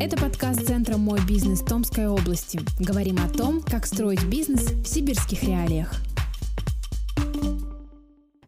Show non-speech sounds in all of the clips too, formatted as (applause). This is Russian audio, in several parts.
Это подкаст Центра «Мой бизнес» Томской области. Говорим о том, как строить бизнес в сибирских реалиях.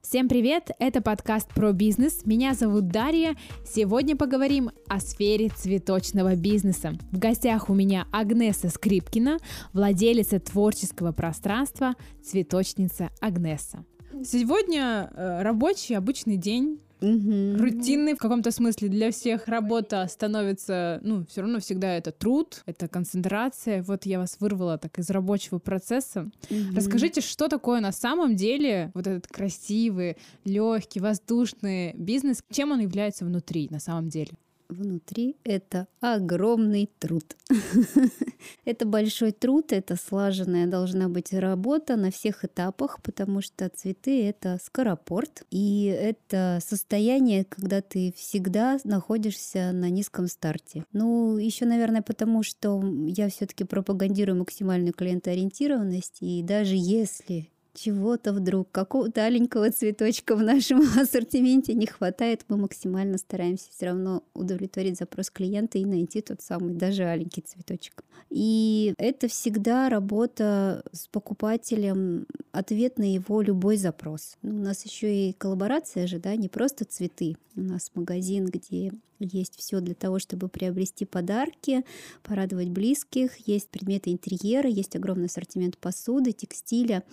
Всем привет! Это подкаст про бизнес. Меня зовут Дарья. Сегодня поговорим о сфере цветочного бизнеса. В гостях у меня Агнеса Скрипкина, владелица творческого пространства «Цветочница Агнеса». Сегодня э, рабочий обычный день Угу. Рутинный в каком-то смысле для всех работа становится, ну, все равно всегда это труд, это концентрация. Вот я вас вырвала так из рабочего процесса. Угу. Расскажите, что такое на самом деле вот этот красивый, легкий, воздушный бизнес, чем он является внутри на самом деле? Внутри это огромный труд. (laughs) это большой труд, это слаженная должна быть работа на всех этапах, потому что цветы это скоропорт, и это состояние, когда ты всегда находишься на низком старте. Ну, еще, наверное, потому что я все-таки пропагандирую максимальную клиентоориентированность, и даже если чего-то вдруг, какого-то аленького цветочка в нашем (laughs) ассортименте не хватает, мы максимально стараемся все равно удовлетворить запрос клиента и найти тот самый даже аленький цветочек. И это всегда работа с покупателем, ответ на его любой запрос. Ну, у нас еще и коллаборация же, да, не просто цветы. У нас магазин, где есть все для того, чтобы приобрести подарки, порадовать близких, есть предметы интерьера, есть огромный ассортимент посуды, текстиля.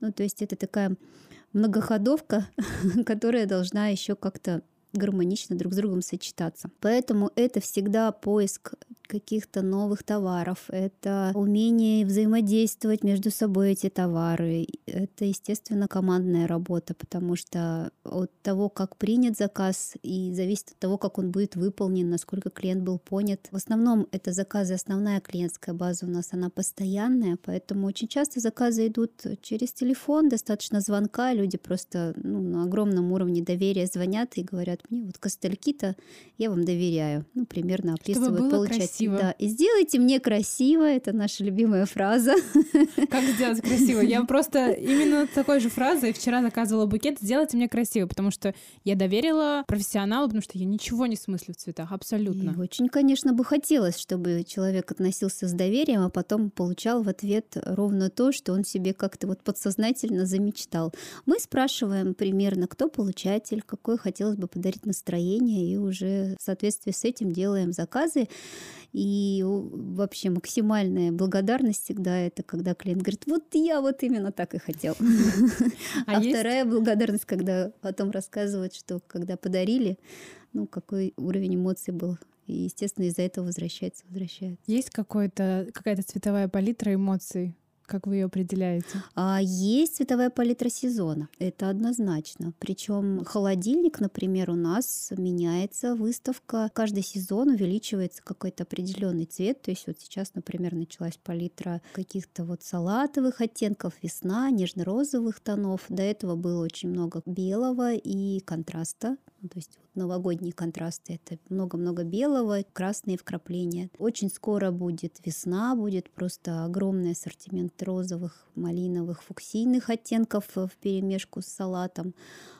Ну, то есть это такая многоходовка, (laughs) которая должна еще как-то гармонично друг с другом сочетаться. Поэтому это всегда поиск каких-то новых товаров, это умение взаимодействовать между собой эти товары. Это, естественно, командная работа, потому что от того, как принят заказ, и зависит от того, как он будет выполнен, насколько клиент был понят. В основном это заказы, основная клиентская база у нас, она постоянная, поэтому очень часто заказы идут через телефон, достаточно звонка, люди просто ну, на огромном уровне доверия звонят и говорят мне, вот костыльки-то я вам доверяю. Ну, примерно описывают красиво. Да, и сделайте мне красиво, это наша любимая фраза. (laughs) Как сделать красиво? Я просто именно такой же фразой вчера заказывала букет «Сделайте мне красиво», потому что я доверила профессионалу, потому что я ничего не смыслю в цветах, абсолютно. И очень, конечно, бы хотелось, чтобы человек относился с доверием, а потом получал в ответ ровно то, что он себе как-то вот подсознательно замечтал. Мы спрашиваем примерно, кто получатель, какое хотелось бы подарить настроение, и уже в соответствии с этим делаем заказы. И вообще максимальная благодарность всегда это, когда клиент говорит, вот я вот именно так и хотел. (laughs) А, а вторая благодарность, когда потом рассказывают, что когда подарили, ну, какой уровень эмоций был и, естественно, из-за этого возвращается, возвращается. Есть какая-то цветовая палитра эмоций? Как вы ее определяете? А, есть цветовая палитра сезона, это однозначно. Причем холодильник, например, у нас меняется выставка. Каждый сезон увеличивается какой-то определенный цвет. То есть вот сейчас, например, началась палитра каких-то вот салатовых оттенков, весна, нежно-розовых тонов. До этого было очень много белого и контраста. Ну, то есть вот новогодние контрасты это много-много белого, красные вкрапления. Очень скоро будет весна, будет просто огромный ассортимент розовых, малиновых, фуксийных оттенков в перемешку с салатом.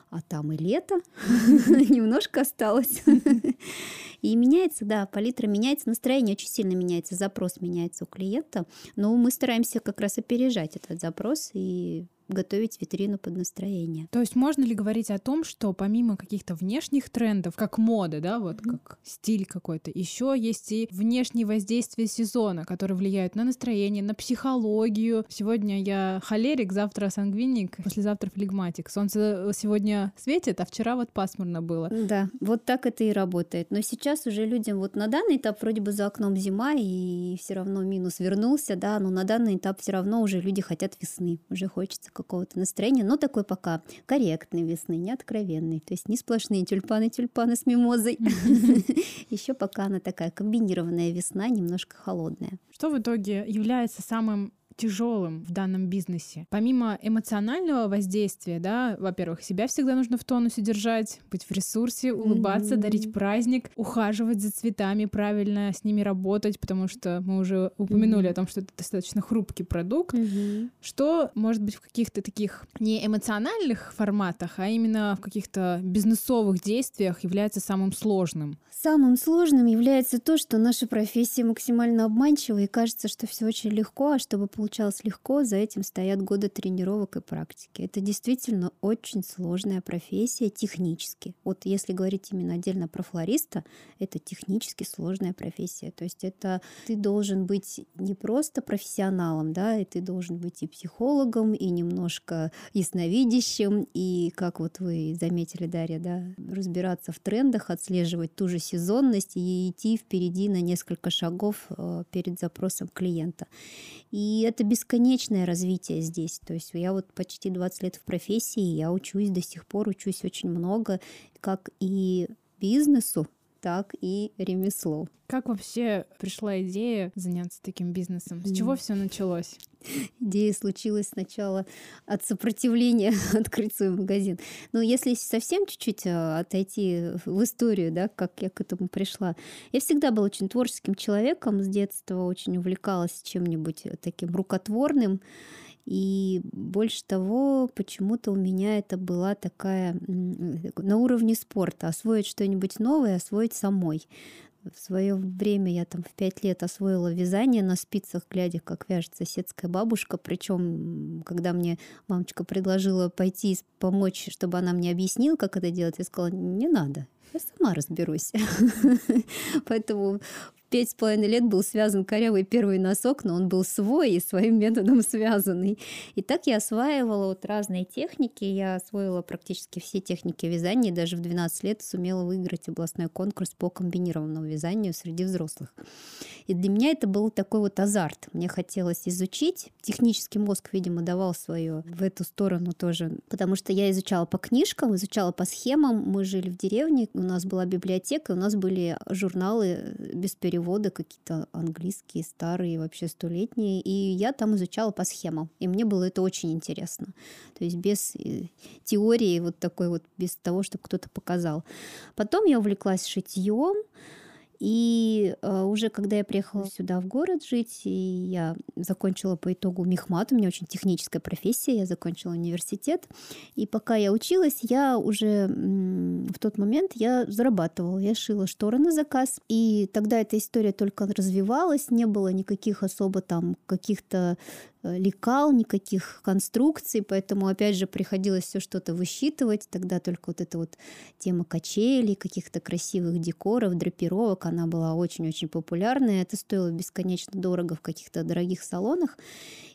А там и лето (laughs) немножко осталось. (laughs) И меняется, да, палитра меняется, настроение очень сильно меняется, запрос меняется у клиента. Но мы стараемся как раз опережать этот запрос и готовить витрину под настроение. То есть можно ли говорить о том, что помимо каких-то внешних трендов, как мода, да, вот mm-hmm. как стиль какой-то, еще есть и внешние воздействия сезона, которые влияют на настроение, на психологию. Сегодня я холерик, завтра сангвиник, послезавтра флегматик. Солнце сегодня светит, а вчера вот пасмурно было. Да, вот так это и работает. Но сейчас уже людям вот на данный этап вроде бы за окном зима и все равно минус вернулся, да, но на данный этап все равно уже люди хотят весны, уже хочется какого-то настроения, но такой пока корректной весны, не откровенной. То есть не сплошные тюльпаны-тюльпаны с мимозой. (laughs) Еще пока она такая комбинированная весна, немножко холодная. Что в итоге является самым тяжелым в данном бизнесе? Помимо эмоционального воздействия, да, во-первых, себя всегда нужно в тонусе держать, быть в ресурсе, улыбаться, mm-hmm. дарить праздник, ухаживать за цветами, правильно с ними работать, потому что мы уже упомянули mm-hmm. о том, что это достаточно хрупкий продукт. Mm-hmm. Что, может быть, в каких-то таких не эмоциональных форматах, а именно в каких-то бизнесовых действиях является самым сложным? Самым сложным является то, что наша профессия максимально обманчива, и кажется, что все очень легко, а чтобы получалось легко, за этим стоят годы тренировок и практики. Это действительно очень сложная профессия технически. Вот если говорить именно отдельно про флориста, это технически сложная профессия. То есть это ты должен быть не просто профессионалом, да, и ты должен быть и психологом, и немножко ясновидящим, и, как вот вы заметили, Дарья, да, разбираться в трендах, отслеживать ту же сезонность и идти впереди на несколько шагов э, перед запросом клиента. И это бесконечное развитие здесь. То есть я вот почти 20 лет в профессии, я учусь до сих пор, учусь очень много, как и бизнесу, так и ремеслу. Как вообще пришла идея заняться таким бизнесом? С чего все началось? (laughs) Идея случилась сначала от сопротивления (laughs) открыть свой магазин. Но если совсем чуть-чуть а, отойти в историю, да, как я к этому пришла, я всегда была очень творческим человеком, с детства очень увлекалась чем-нибудь таким рукотворным. И больше того, почему-то у меня это была такая на уровне спорта. Освоить что-нибудь новое, освоить самой. В свое время я там в пять лет освоила вязание на спицах, глядя, как вяжет соседская бабушка. Причем, когда мне мамочка предложила пойти помочь, чтобы она мне объяснила, как это делать, я сказала, не надо, я сама разберусь. (laughs) Поэтому пять с половиной лет был связан корявый первый носок, но он был свой и своим методом связанный. И так я осваивала вот разные техники. Я освоила практически все техники вязания. Даже в 12 лет сумела выиграть областной конкурс по комбинированному вязанию среди взрослых. И для меня это был такой вот азарт. Мне хотелось изучить. Технический мозг, видимо, давал свое в эту сторону тоже. Потому что я изучала по книжкам, изучала по схемам. Мы жили в деревне, у нас была библиотека, у нас были журналы без перевода какие-то английские, старые, вообще столетние. И я там изучала по схемам. И мне было это очень интересно. То есть без э, теории вот такой вот, без того, чтобы кто-то показал. Потом я увлеклась шитьем. И э, уже когда я приехала сюда в город жить, и я закончила по итогу мехмат, у меня очень техническая профессия, я закончила университет, и пока я училась, я уже в тот момент я зарабатывала, я шила шторы на заказ, и тогда эта история только развивалась, не было никаких особо там каких-то лекал, никаких конструкций, поэтому, опять же, приходилось все что-то высчитывать. Тогда только вот эта вот тема качелей, каких-то красивых декоров, драпировок, она была очень-очень популярная. Это стоило бесконечно дорого в каких-то дорогих салонах.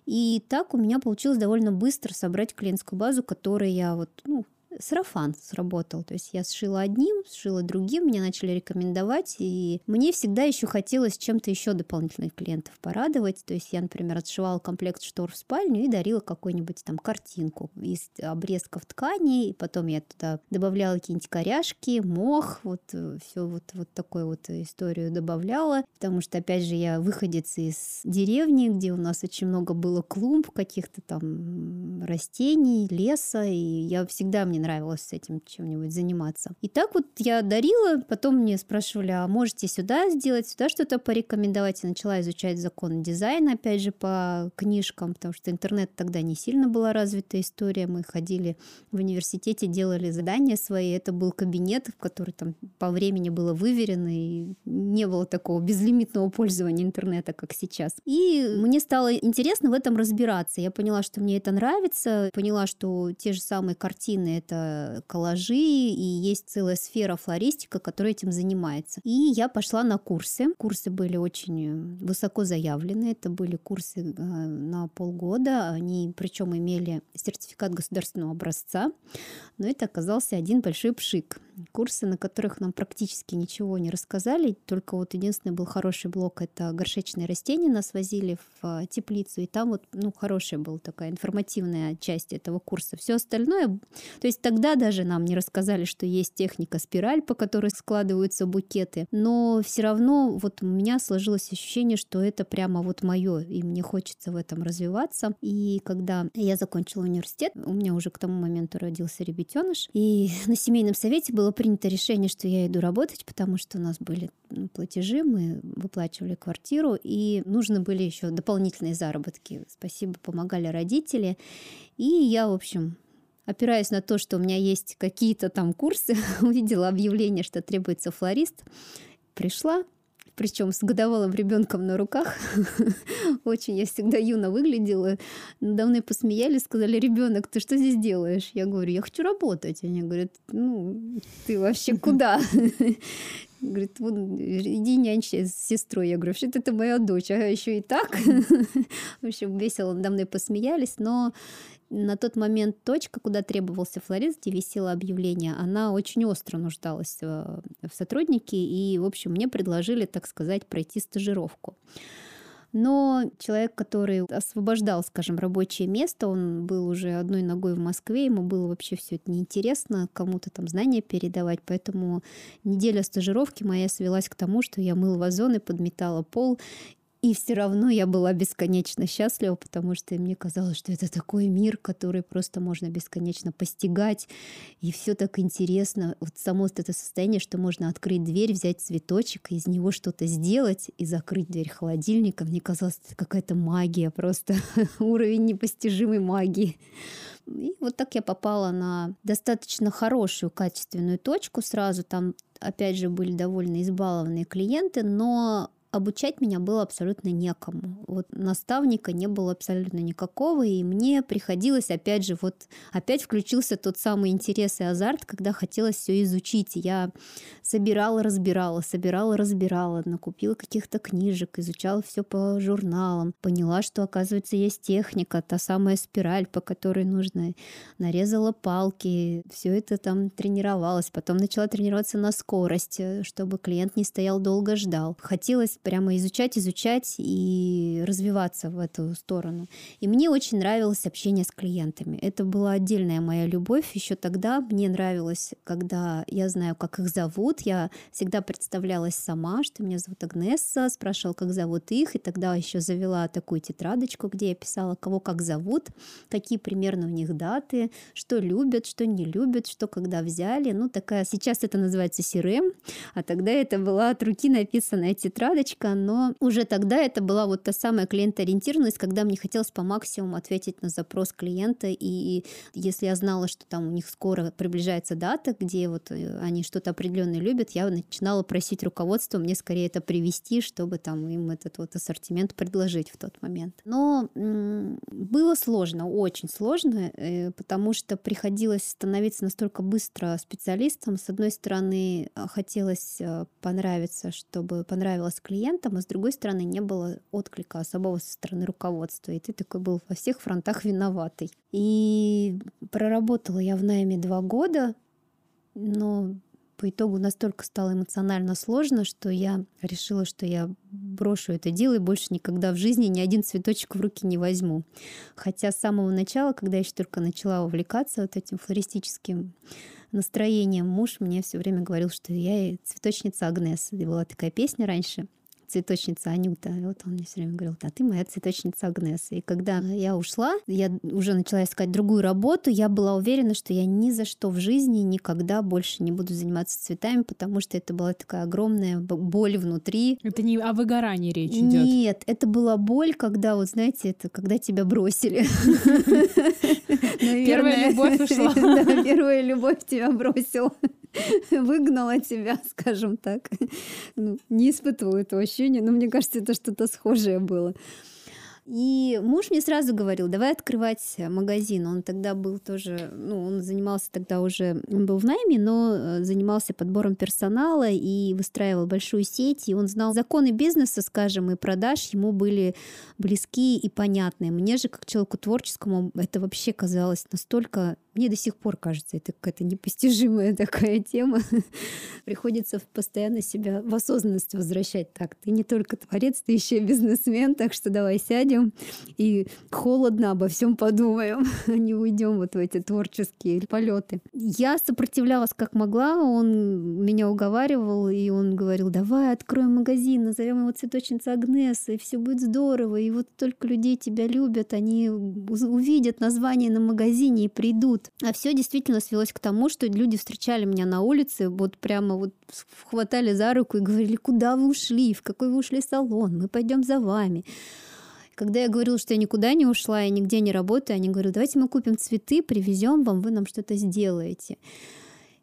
И так у меня получилось довольно быстро собрать клиентскую базу, которой я вот, ну, сарафан сработал. То есть я сшила одним, сшила другим, меня начали рекомендовать, и мне всегда еще хотелось чем-то еще дополнительных клиентов порадовать. То есть я, например, отшивала комплект штор в спальню и дарила какую-нибудь там картинку из обрезков ткани, и потом я туда добавляла какие-нибудь коряшки, мох, вот э, все вот, вот такую вот историю добавляла, потому что, опять же, я выходец из деревни, где у нас очень много было клумб, каких-то там растений, леса, и я всегда мне нравилось с этим чем-нибудь заниматься. И так вот я дарила, потом мне спрашивали, а можете сюда сделать, сюда что-то порекомендовать. Я начала изучать закон дизайна, опять же, по книжкам, потому что интернет тогда не сильно была развита история. Мы ходили в университете, делали задания свои. Это был кабинет, в который там по времени было выверено, и не было такого безлимитного пользования интернета, как сейчас. И мне стало интересно в этом разбираться. Я поняла, что мне это нравится, поняла, что те же самые картины — это это коллажи, и есть целая сфера флористика, которая этим занимается. И я пошла на курсы. Курсы были очень высоко заявлены. Это были курсы э, на полгода. Они причем имели сертификат государственного образца. Но это оказался один большой пшик. Курсы, на которых нам практически ничего не рассказали. Только вот единственный был хороший блок — это горшечные растения. Нас возили в а, теплицу, и там вот, ну, хорошая была такая информативная часть этого курса. Все остальное... То есть тогда даже нам не рассказали, что есть техника спираль, по которой складываются букеты. Но все равно вот у меня сложилось ощущение, что это прямо вот мое, и мне хочется в этом развиваться. И когда я закончила университет, у меня уже к тому моменту родился ребятеныш, и (laughs) на семейном совете было принято решение, что я иду работать, потому что у нас были ну, платежи, мы выплачивали квартиру, и нужны были еще дополнительные заработки. Спасибо, помогали родители. И я, в общем, опираясь на то, что у меня есть какие-то там курсы, (laughs) увидела объявление, что требуется флорист, пришла, причем с годовалым ребенком на руках. (laughs) Очень я всегда юно выглядела. Надо мной посмеялись, сказали, ребенок, ты что здесь делаешь? Я говорю, я хочу работать. Они говорят, ну, ты вообще куда? Говорит, вот иди нянчи с сестрой. Я говорю, что это моя дочь, а еще и так. (laughs) В общем, весело надо мной посмеялись, но на тот момент точка, куда требовался флорист, где висело объявление, она очень остро нуждалась э, в сотруднике, и, в общем, мне предложили, так сказать, пройти стажировку. Но человек, который освобождал, скажем, рабочее место, он был уже одной ногой в Москве, ему было вообще все это неинтересно, кому-то там знания передавать, поэтому неделя стажировки моя свелась к тому, что я мыл вазоны, подметала пол и все равно я была бесконечно счастлива, потому что мне казалось, что это такой мир, который просто можно бесконечно постигать. И все так интересно. Вот само это состояние, что можно открыть дверь, взять цветочек, из него что-то сделать и закрыть дверь холодильника. Мне казалось, это какая-то магия, просто (laughs) уровень непостижимой магии. И вот так я попала на достаточно хорошую, качественную точку сразу. Там, опять же, были довольно избалованные клиенты, но обучать меня было абсолютно некому. Вот наставника не было абсолютно никакого, и мне приходилось, опять же, вот опять включился тот самый интерес и азарт, когда хотелось все изучить. Я собирала, разбирала, собирала, разбирала, накупила каких-то книжек, изучала все по журналам, поняла, что, оказывается, есть техника, та самая спираль, по которой нужно, нарезала палки, все это там тренировалась, потом начала тренироваться на скорость, чтобы клиент не стоял долго ждал. Хотелось прямо изучать, изучать и развиваться в эту сторону. И мне очень нравилось общение с клиентами. Это была отдельная моя любовь. Еще тогда мне нравилось, когда я знаю, как их зовут. Я всегда представлялась сама, что меня зовут Агнесса, спрашивала, как зовут их. И тогда еще завела такую тетрадочку, где я писала, кого как зовут, какие примерно у них даты, что любят, что не любят, что когда взяли. Ну, такая, сейчас это называется CRM, а тогда это была от руки написанная тетрадочка, привычка, но уже тогда это была вот та самая клиентоориентированность, когда мне хотелось по максимуму ответить на запрос клиента, и если я знала, что там у них скоро приближается дата, где вот э, они что-то определенное любят, я начинала просить руководство мне скорее это привести, чтобы там им этот вот ассортимент предложить в тот момент. Но было сложно, очень сложно, э, потому что приходилось становиться настолько быстро специалистом. С одной стороны, хотелось э, понравиться, чтобы понравилось клиенту, клиентам, а с другой стороны не было отклика особого со стороны руководства. И ты такой был во всех фронтах виноватый. И проработала я в найме два года, но по итогу настолько стало эмоционально сложно, что я решила, что я брошу это дело и больше никогда в жизни ни один цветочек в руки не возьму. Хотя с самого начала, когда я еще только начала увлекаться вот этим флористическим настроением, муж мне все время говорил, что я цветочница Агнес. И была такая песня раньше — цветочница Анюта. И вот он мне все время говорил, да, ты моя цветочница Агнес. И когда я ушла, я уже начала искать другую работу, я была уверена, что я ни за что в жизни никогда больше не буду заниматься цветами, потому что это была такая огромная боль внутри. Это не о выгорании речь идет. Нет, это была боль, когда, вот знаете, это когда тебя бросили. (laughs) Первая любовь ушла. (laughs) Первая любовь тебя бросила. выгнала тебя, скажем так. Ну, не испытывала этого ощущения, но мне кажется, это что-то схожее было. И муж мне сразу говорил, давай открывать магазин. Он тогда был тоже, ну, он занимался тогда уже, он был в найме, но э, занимался подбором персонала и выстраивал большую сеть. И он знал законы бизнеса, скажем, и продаж ему были близки и понятны. Мне же, как человеку творческому, это вообще казалось настолько Мне до сих пор кажется, это какая-то непостижимая (laughs) такая тема. (laughs) Приходится постоянно себя в осознанность возвращать. Так, ты не только творец, ты еще и бизнесмен, так что давай сядем и холодно обо всем подумаем, (laughs) а не уйдем вот в эти творческие полеты. Я сопротивлялась как могла, он меня уговаривал, и он говорил, давай откроем магазин, назовем его цветочница Агнеса, и все будет здорово, и вот только людей тебя любят, они увидят название на магазине и придут идут. А все действительно свелось к тому, что люди встречали меня на улице, вот прямо вот хватали за руку и говорили, куда вы ушли, в какой вы ушли салон, мы пойдем за вами. Когда я говорила, что я никуда не ушла, я нигде не работаю, они говорят, давайте мы купим цветы, привезем вам, вы нам что-то сделаете.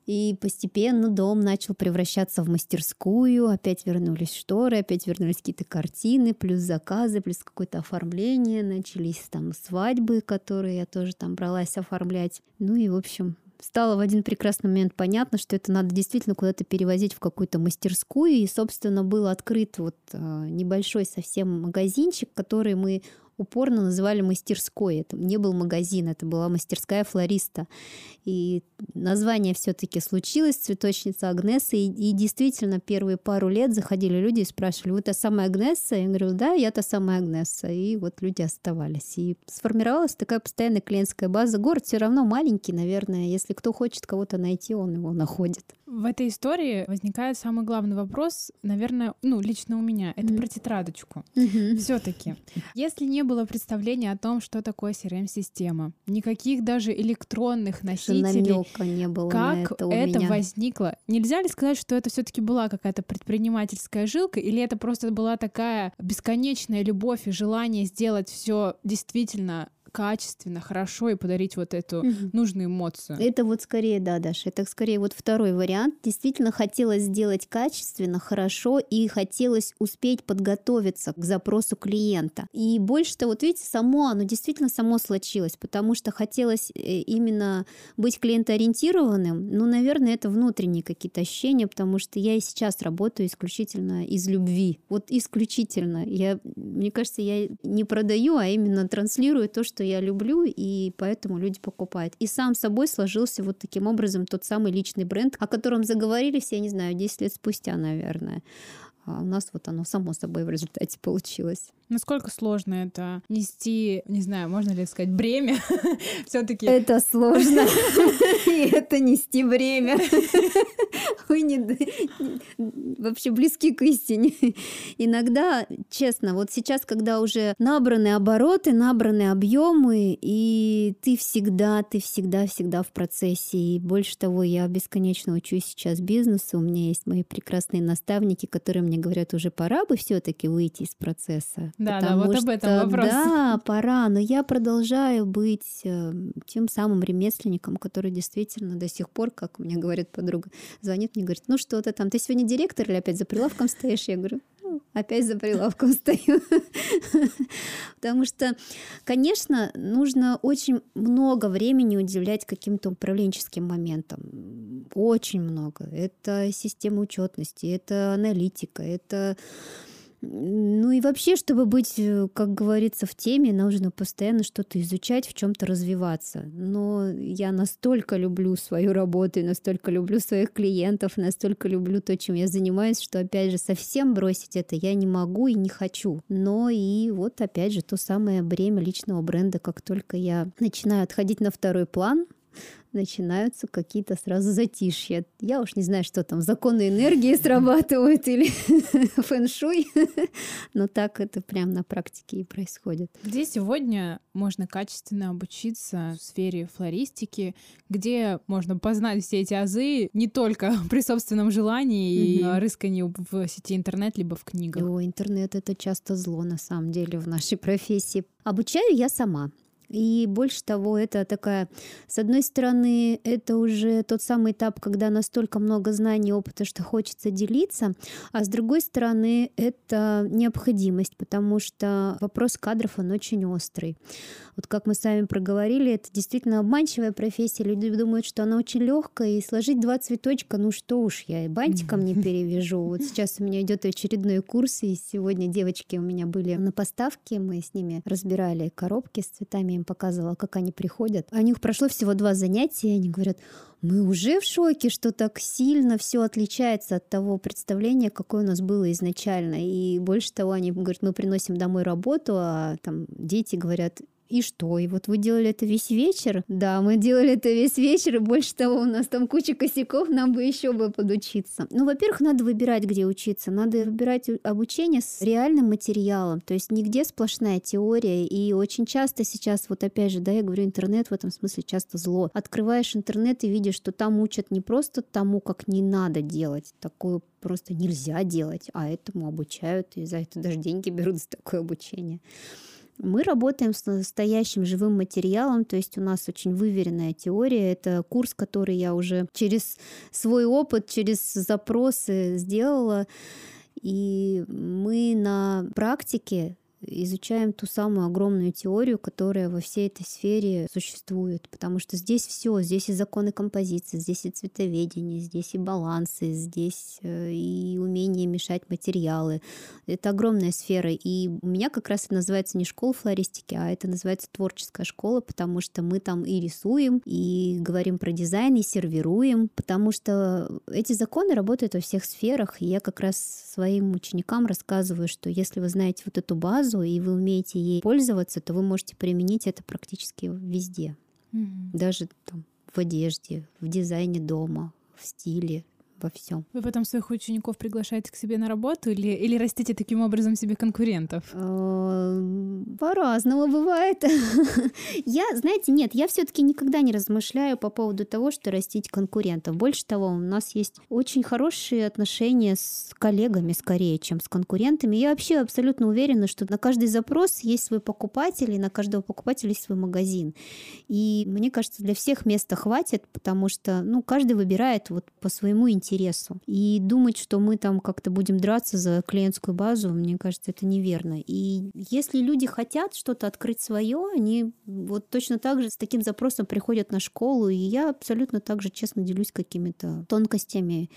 И постепенно дом начал превращаться в мастерскую, опять вернулись шторы, опять вернулись какие-то картины, плюс заказы, плюс какое-то оформление, начались там свадьбы, которые я тоже там бралась оформлять. Ну и, в общем, стало в один прекрасный момент понятно, что это надо действительно куда-то перевозить в какую-то мастерскую. И, собственно, был открыт вот а, небольшой совсем магазинчик, который мы упорно называли мастерской. Это не был магазин, это была мастерская флориста. И название все-таки случилось, цветочница Агнеса. И, и действительно, первые пару лет заходили люди и спрашивали, вы та самая Агнеса? Я говорю, да, я та самая Агнеса. И вот люди оставались. И сформировалась такая постоянная клиентская база. Город все равно маленький, наверное. Если кто хочет кого-то найти, он его находит. В этой истории возникает самый главный вопрос, наверное, ну, лично у меня. Это mm-hmm. про тетрадочку. Mm-hmm. Все-таки. Если не было представления о том, что такое CRM-система, никаких даже электронных носителей, не было как это, это возникло? Нельзя ли сказать, что это все-таки была какая-то предпринимательская жилка, или это просто была такая бесконечная любовь и желание сделать все действительно качественно, хорошо и подарить вот эту угу. нужную эмоцию. Это вот скорее, да, Даша, это скорее вот второй вариант. Действительно хотелось сделать качественно, хорошо и хотелось успеть подготовиться к запросу клиента. И больше-то, вот видите, само оно действительно само случилось, потому что хотелось э, именно быть клиентоориентированным. Ну, наверное, это внутренние какие-то ощущения, потому что я и сейчас работаю исключительно из любви. Вот исключительно. Я, мне кажется, я не продаю, а именно транслирую то, что что я люблю, и поэтому люди покупают. И сам собой сложился вот таким образом тот самый личный бренд, о котором заговорили все, я не знаю, 10 лет спустя, наверное. А у нас вот оно само собой в результате получилось. Насколько сложно это нести, не знаю, можно ли сказать, бремя (laughs) все-таки? Это сложно. (laughs) И это нести бремя. (laughs) Вы не вообще близки к истине. Иногда, честно, вот сейчас, когда уже набраны обороты, набраны объемы, и ты всегда, ты всегда, всегда в процессе. И больше того, я бесконечно учусь сейчас бизнесу. У меня есть мои прекрасные наставники, которые мне говорят, уже пора бы все-таки выйти из процесса. Да, да, вот об этом вопрос. Да, пора, но я продолжаю быть э, тем самым ремесленником, который действительно до сих пор, как мне говорит подруга, звонит мне, говорит, ну что ты там, ты сегодня директор или опять за прилавком стоишь? Я говорю, «Ну, опять за прилавком стою. (laughs) Потому что, конечно, нужно очень много времени уделять каким-то управленческим моментам. Очень много. Это система учетности, это аналитика, это ну и вообще, чтобы быть, э, как говорится, в теме, нужно постоянно что-то изучать, в чем-то развиваться. Но я настолько люблю свою работу, настолько люблю своих клиентов, настолько люблю то, чем я занимаюсь, что, опять же, совсем бросить это я не могу и не хочу. Но и вот, опять же, то самое бремя личного бренда, как только я начинаю отходить на второй план, начинаются какие-то сразу затишья. Я уж не знаю, что там, законы энергии срабатывают или (laughs) фэн-шуй, (laughs) но так это прям на практике и происходит. Где сегодня можно качественно обучиться в сфере флористики, где можно познать все эти азы не только (laughs) при собственном желании и рыскании в сети интернет, либо в книгах? О, интернет — это часто зло, на самом деле, в нашей профессии. Обучаю я сама. И больше того, это такая, с одной стороны, это уже тот самый этап, когда настолько много знаний и опыта, что хочется делиться, а с другой стороны, это необходимость, потому что вопрос кадров, он очень острый. Вот как мы с вами проговорили, это действительно обманчивая профессия. Люди думают, что она очень легкая, и сложить два цветочка, ну что уж, я и бантиком не перевяжу. Вот сейчас у меня идет очередной курс, и сегодня девочки у меня были на поставке, мы с ними разбирали коробки с цветами им показывала, как они приходят. А у них прошло всего два занятия, и они говорят, мы уже в шоке, что так сильно все отличается от того представления, какое у нас было изначально. И больше того, они говорят, мы приносим домой работу, а там дети говорят, и что? И вот вы делали это весь вечер? Да, мы делали это весь вечер, и больше того, у нас там куча косяков, нам бы еще бы подучиться. Ну, во-первых, надо выбирать, где учиться. Надо выбирать обучение с реальным материалом. То есть нигде сплошная теория. И очень часто сейчас, вот опять же, да, я говорю, интернет в этом смысле часто зло. Открываешь интернет и видишь, что там учат не просто тому, как не надо делать, такое просто нельзя делать, а этому обучают, и за это даже деньги берут за такое обучение. Мы работаем с настоящим живым материалом, то есть у нас очень выверенная теория. Это курс, который я уже через свой опыт, через запросы сделала. И мы на практике изучаем ту самую огромную теорию, которая во всей этой сфере существует, потому что здесь все, здесь и законы композиции, здесь и цветоведение, здесь и балансы, здесь э, и умение мешать материалы. Это огромная сфера, и у меня как раз это называется не школа флористики, а это называется творческая школа, потому что мы там и рисуем, и говорим про дизайн, и сервируем, потому что эти законы работают во всех сферах, и я как раз своим ученикам рассказываю, что если вы знаете вот эту базу, базу, и вы умеете ей пользоваться, то вы можете применить это практически везде. Mm-hmm. Даже там, в одежде, в дизайне дома, в стиле, во всем. Вы потом своих учеников приглашаете к себе на работу или, или растите таким образом себе конкурентов? Э, по-разному бывает. (laughs) Я, знаете, нет, я все-таки никогда не размышляю по поводу того, что растить конкурентов. Больше того, у нас есть очень хорошие отношения с коллегами скорее, чем с конкурентами. Я вообще абсолютно уверена, что на каждый запрос есть свой покупатель, и на каждого покупателя есть свой магазин. И мне кажется, для всех места хватит, потому что, ну, каждый выбирает вот по своему интересу интересу. И думать, что мы там как-то будем драться за клиентскую базу, мне кажется, это неверно. И если люди хотят что-то открыть свое, они вот точно так же с таким запросом приходят на школу, и я абсолютно так же честно делюсь какими-то тонкостями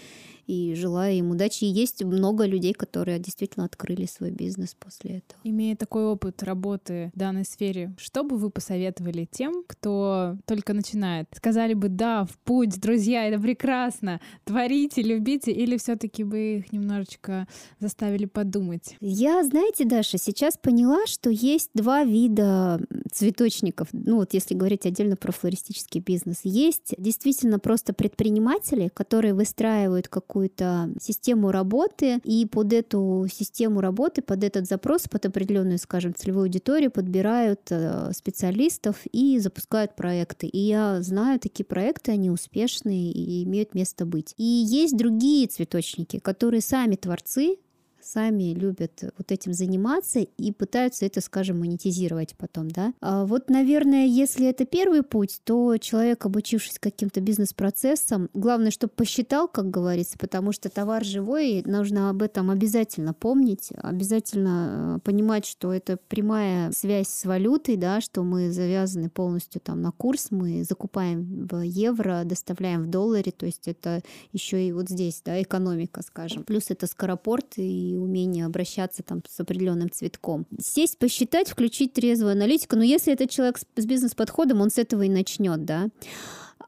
и желаю им удачи. И есть много людей, которые действительно открыли свой бизнес после этого. Имея такой опыт работы в данной сфере, что бы вы посоветовали тем, кто только начинает? Сказали бы, да, в путь, друзья, это прекрасно, творите, любите, или все таки бы их немножечко заставили подумать? Я, знаете, Даша, сейчас поняла, что есть два вида цветочников. Ну вот если говорить отдельно про флористический бизнес. Есть действительно просто предприниматели, которые выстраивают как какую-то систему работы, и под эту систему работы, под этот запрос, под определенную, скажем, целевую аудиторию подбирают э, специалистов и запускают проекты. И я знаю такие проекты, они успешные и имеют место быть. И есть другие цветочники, которые сами творцы, сами любят вот этим заниматься и пытаются это, скажем, монетизировать потом, да. А вот, наверное, если это первый путь, то человек, обучившись каким-то бизнес-процессом, главное, чтобы посчитал, как говорится, потому что товар живой, нужно об этом обязательно помнить, обязательно э, понимать, что это прямая связь с валютой, да, что мы завязаны полностью там на курс, мы закупаем в евро, доставляем в долларе, то есть это еще и вот здесь, да, экономика, скажем. Плюс это скоропорт и умение обращаться там с определенным цветком. Сесть, посчитать, включить трезвую аналитику. Но если этот человек с бизнес-подходом, он с этого и начнет, да.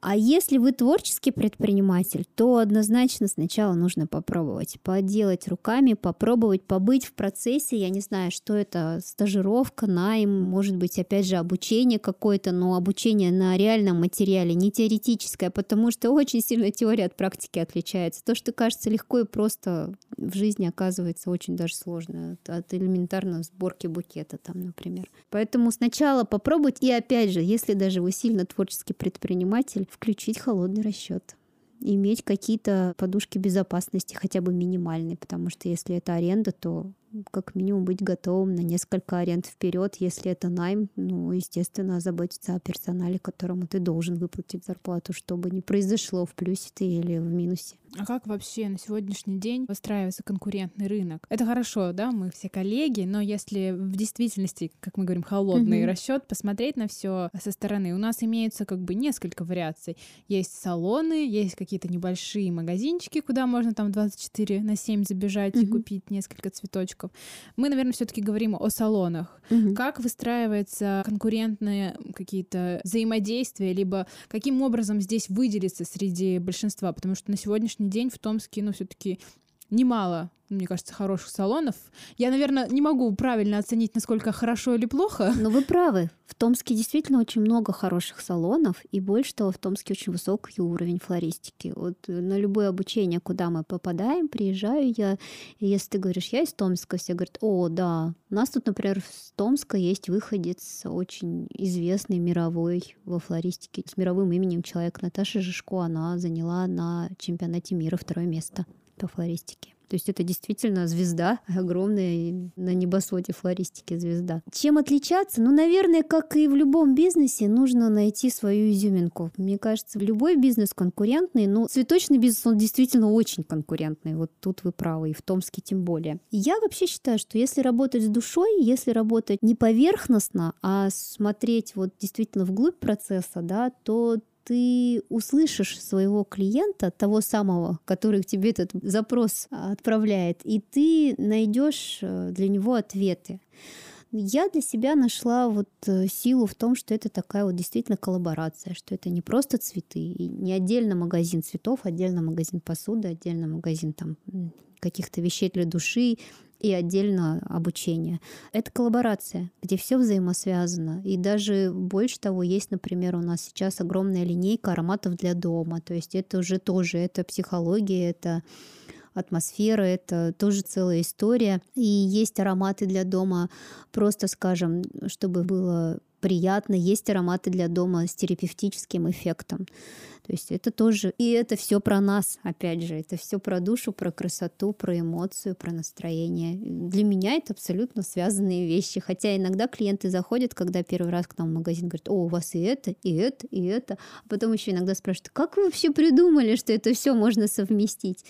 А если вы творческий предприниматель, то однозначно сначала нужно попробовать, поделать руками, попробовать побыть в процессе. Я не знаю, что это, стажировка, найм, может быть, опять же, обучение какое-то, но обучение на реальном материале, не теоретическое, потому что очень сильно теория от практики отличается. То, что кажется легко и просто в жизни оказывается очень даже сложно. От элементарной сборки букета там, например. Поэтому сначала попробовать, и опять же, если даже вы сильно творческий предприниматель, включить холодный расчет иметь какие-то подушки безопасности, хотя бы минимальные, потому что если это аренда, то как минимум быть готовым на несколько аренд вперед. Если это найм, ну, естественно, заботиться о персонале, которому ты должен выплатить зарплату, чтобы не произошло в плюсе ты или в минусе. А как вообще на сегодняшний день выстраивается конкурентный рынок? Это хорошо, да, мы все коллеги, но если в действительности, как мы говорим, холодный mm-hmm. расчет, посмотреть на все со стороны, у нас имеется как бы несколько вариаций. Есть салоны, есть какие-то небольшие магазинчики, куда можно там 24 на 7 забежать mm-hmm. и купить несколько цветочков сотрудников. Мы, наверное, все-таки говорим о салонах. Угу. Как выстраиваются конкурентные какие-то взаимодействия, либо каким образом здесь выделиться среди большинства? Потому что на сегодняшний день в Томске, ну, все-таки немало, мне кажется, хороших салонов. Я, наверное, не могу правильно оценить, насколько хорошо или плохо. Но вы правы. В Томске действительно очень много хороших салонов, и больше того, в Томске очень высокий уровень флористики. Вот на любое обучение, куда мы попадаем, приезжаю я, и если ты говоришь, я из Томска, все говорят, о, да, у нас тут, например, в Томска есть выходец очень известный мировой во флористике с мировым именем человек Наташа Жишко, она заняла на чемпионате мира второе место по флористике. То есть это действительно звезда, (laughs) огромная на небосводе флористики звезда. Чем отличаться? Ну, наверное, как и в любом бизнесе, нужно найти свою изюминку. Мне кажется, любой бизнес конкурентный, но цветочный бизнес, он действительно очень конкурентный. Вот тут вы правы, и в Томске тем более. Я вообще считаю, что если работать с душой, если работать не поверхностно, а смотреть вот действительно вглубь процесса, да, то ты услышишь своего клиента, того самого, который к тебе этот запрос отправляет, и ты найдешь э, для него ответы. Я для себя нашла вот э, силу в том, что это такая вот действительно коллаборация, что это не просто цветы, и не отдельно магазин цветов, отдельно магазин посуды, отдельно магазин там каких-то вещей для души, и отдельно обучение. Это коллаборация, где все взаимосвязано. И даже больше того, есть, например, у нас сейчас огромная линейка ароматов для дома. То есть это уже тоже, это психология, это атмосфера, это тоже целая история. И есть ароматы для дома, просто, скажем, чтобы было приятно. Есть ароматы для дома с терапевтическим эффектом. То есть это тоже, и это все про нас, опять же, это все про душу, про красоту, про эмоцию, про настроение. Для меня это абсолютно связанные вещи. Хотя иногда клиенты заходят, когда первый раз к нам в магазин, говорят, о, у вас и это, и это, и это. А потом еще иногда спрашивают, как вы вообще придумали, что это все можно совместить?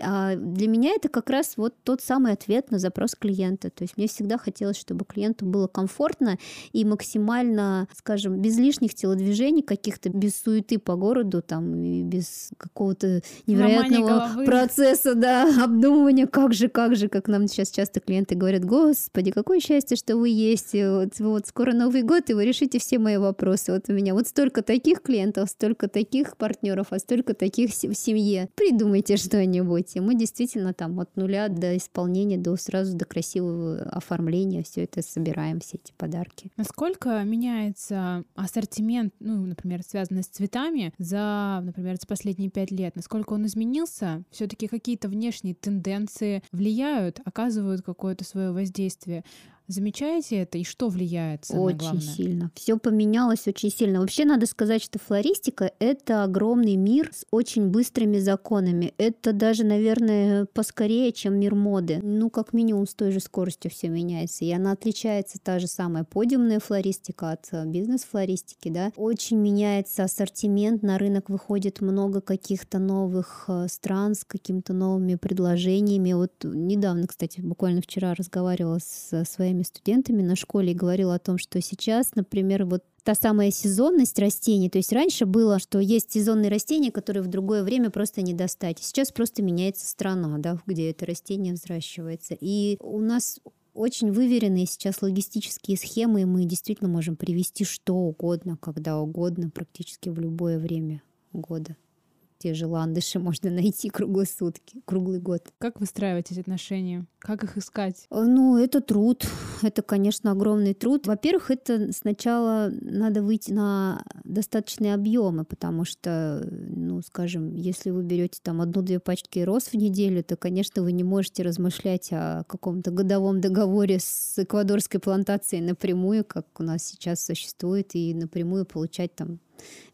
А для меня это как раз вот тот самый ответ на запрос клиента. То есть мне всегда хотелось, чтобы клиенту было комфортно и максимально, скажем, без лишних телодвижений каких-то, без суеты по городу, там, и без какого-то невероятного процесса, да, (laughs) обдумывания, как же, как же, как нам сейчас часто клиенты говорят, господи, какое счастье, что вы есть, вот, вот скоро Новый год, и вы решите все мои вопросы. Вот у меня вот столько таких клиентов, столько таких партнеров, а столько таких в семье. Придумайте что-нибудь события. Мы действительно там от нуля до исполнения, до сразу до красивого оформления все это собираем, все эти подарки. Насколько меняется ассортимент, ну, например, связанный с цветами за, например, за последние пять лет? Насколько он изменился? Все-таки какие-то внешние тенденции влияют, оказывают какое-то свое воздействие? Замечаете это и что влияет? Очень главное? сильно. Все поменялось очень сильно. Вообще надо сказать, что флористика — это огромный мир с очень быстрыми законами. Это даже, наверное, поскорее, чем мир моды. Ну, как минимум, с той же скоростью все меняется. И она отличается, та же самая подиумная флористика от э, бизнес-флористики, да. Очень меняется ассортимент, на рынок выходит много каких-то новых э, стран с какими-то новыми предложениями. Вот недавно, кстати, буквально вчера разговаривала с своими своими студентами на школе и говорила о том, что сейчас, например, вот та самая сезонность растений. То есть раньше было, что есть сезонные растения, которые в другое время просто не достать. Сейчас просто меняется страна, да, где это растение взращивается. И у нас очень выверенные сейчас логистические схемы, и мы действительно можем привести что угодно, когда угодно, практически в любое время года те же ландыши можно найти круглые сутки, круглый год. Как выстраивать эти отношения? Как их искать? Э, ну, это труд. Это, конечно, огромный труд. Во-первых, это сначала надо выйти на достаточные объемы, потому что, ну, скажем, если вы берете там одну-две пачки роз в неделю, то, конечно, вы не можете размышлять о каком-то годовом договоре с эквадорской плантацией напрямую, как у нас сейчас существует, и напрямую получать там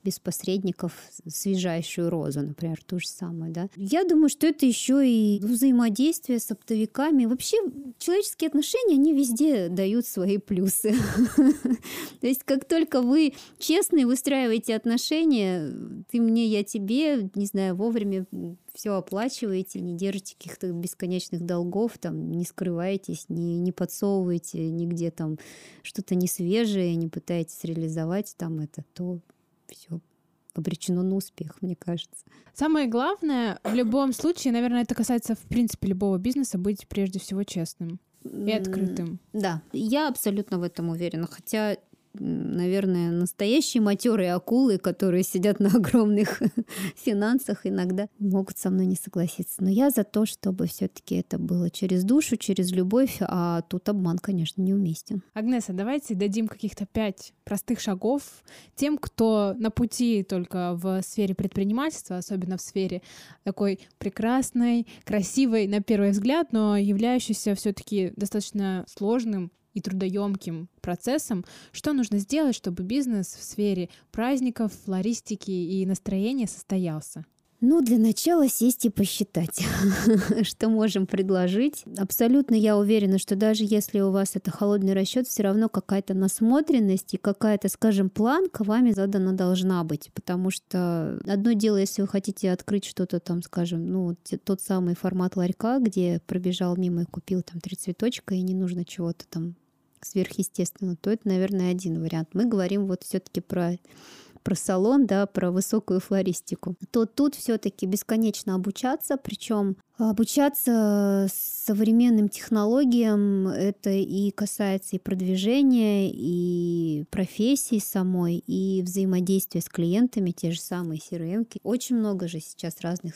без посредников свежайшую розу, например, ту же самую, да. Я думаю, что это еще и взаимодействие с оптовиками. Вообще человеческие отношения, они везде дают свои плюсы. (laughs) То есть как только вы честно выстраиваете отношения, ты мне, я тебе, не знаю, вовремя все оплачиваете, не держите каких-то бесконечных долгов, там, не скрываетесь, не, не подсовываете нигде там что-то не свежее, не пытаетесь реализовать там это, то все обречено на успех, мне кажется. Самое главное в любом случае, наверное, это касается в принципе любого бизнеса, быть прежде всего честным. и открытым. Да, я абсолютно в этом уверена. Хотя наверное, настоящие матерые акулы, которые сидят на (laughs) огромных финансах, иногда могут со мной не согласиться. Но я за то, чтобы все-таки это было через душу, через любовь, а тут обман, конечно, неуместен. Агнеса, давайте дадим каких-то пять простых шагов тем, кто на пути только в сфере предпринимательства, особенно в сфере такой прекрасной, красивой на первый взгляд, но являющейся все-таки достаточно сложным и трудоемким процессом, что нужно сделать, чтобы бизнес в сфере праздников, флористики и настроения состоялся? Ну, для начала сесть и посчитать, (laughs) что можем предложить. Абсолютно я уверена, что даже если у вас это холодный расчет, все равно какая-то насмотренность и какая-то, скажем, планка вами задана должна быть. Потому что одно дело, если вы хотите открыть что-то там, скажем, ну, тот самый формат ларька, где пробежал мимо и купил там три цветочка, и не нужно чего-то там сверхъестественно, то это, наверное, один вариант. Мы говорим вот все-таки про про салон, да, про высокую флористику, то тут все-таки бесконечно обучаться, причем обучаться современным технологиям это и касается и продвижения, и профессии самой, и взаимодействия с клиентами, те же самые CRM. Очень много же сейчас разных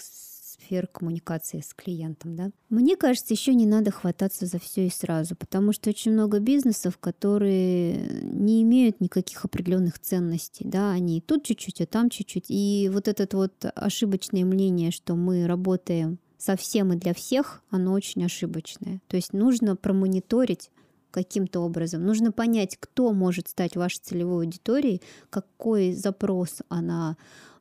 сфер коммуникации с клиентом. Да? Мне кажется, еще не надо хвататься за все и сразу, потому что очень много бизнесов, которые не имеют никаких определенных ценностей. Да? Они тут чуть-чуть, а там чуть-чуть. И вот это вот ошибочное мнение, что мы работаем со всем и для всех, оно очень ошибочное. То есть нужно промониторить каким-то образом. Нужно понять, кто может стать вашей целевой аудиторией, какой запрос она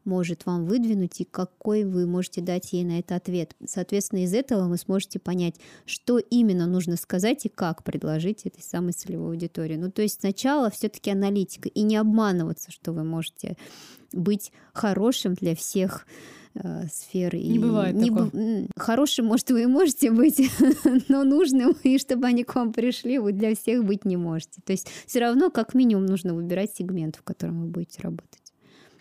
может вам выдвинуть и какой вы можете дать ей на это ответ. Соответственно, из этого вы сможете понять, что именно нужно сказать и как предложить этой самой целевой аудитории. Ну, то есть сначала все-таки аналитика и не обманываться, что вы можете быть хорошим для всех э, сфер. Не и бывает не такого. Б... Хорошим, может, вы и можете быть, (laughs) но нужным, и чтобы они к вам пришли, вы для всех быть не можете. То есть все равно как минимум нужно выбирать сегмент, в котором вы будете работать.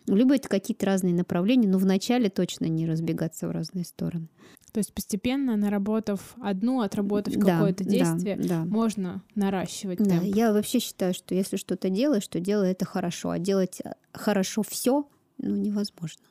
Либо это какие-то разные направления, но вначале точно не разбегаться в разные стороны. То есть постепенно, наработав одну, отработав да, какое-то действие, да, да. можно наращивать да, темп. Я вообще считаю, что если что-то делаешь, то делай это хорошо, а делать э, хорошо все, ну, невозможно.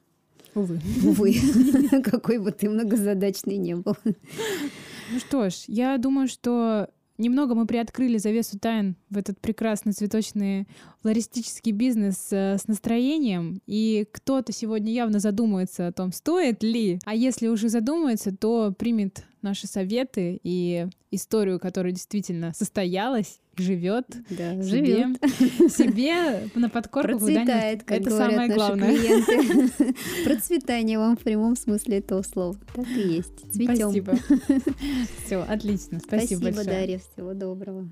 Увы. Увы. (laughs) Какой бы ты многозадачный не был. Ну что ж, я думаю, что Немного мы приоткрыли завесу тайн в этот прекрасный цветочный флористический бизнес э, с настроением, и кто-то сегодня явно задумается о том, стоит ли, а если уже задумается, то примет наши советы и историю, которая действительно состоялась, живет, да, себе, живет. себе на подкорку Процветает, как Это говорят самое наши главное. клиенты. Процветание вам в прямом смысле этого слова. Так и есть. Цветем. Спасибо. (laughs) Все, отлично. Спасибо, Спасибо большое. Дарья. Всего доброго.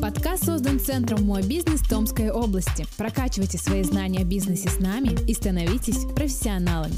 Подкаст создан Центром «Мой бизнес» Томской области. Прокачивайте свои знания о бизнесе с нами и становитесь профессионалами.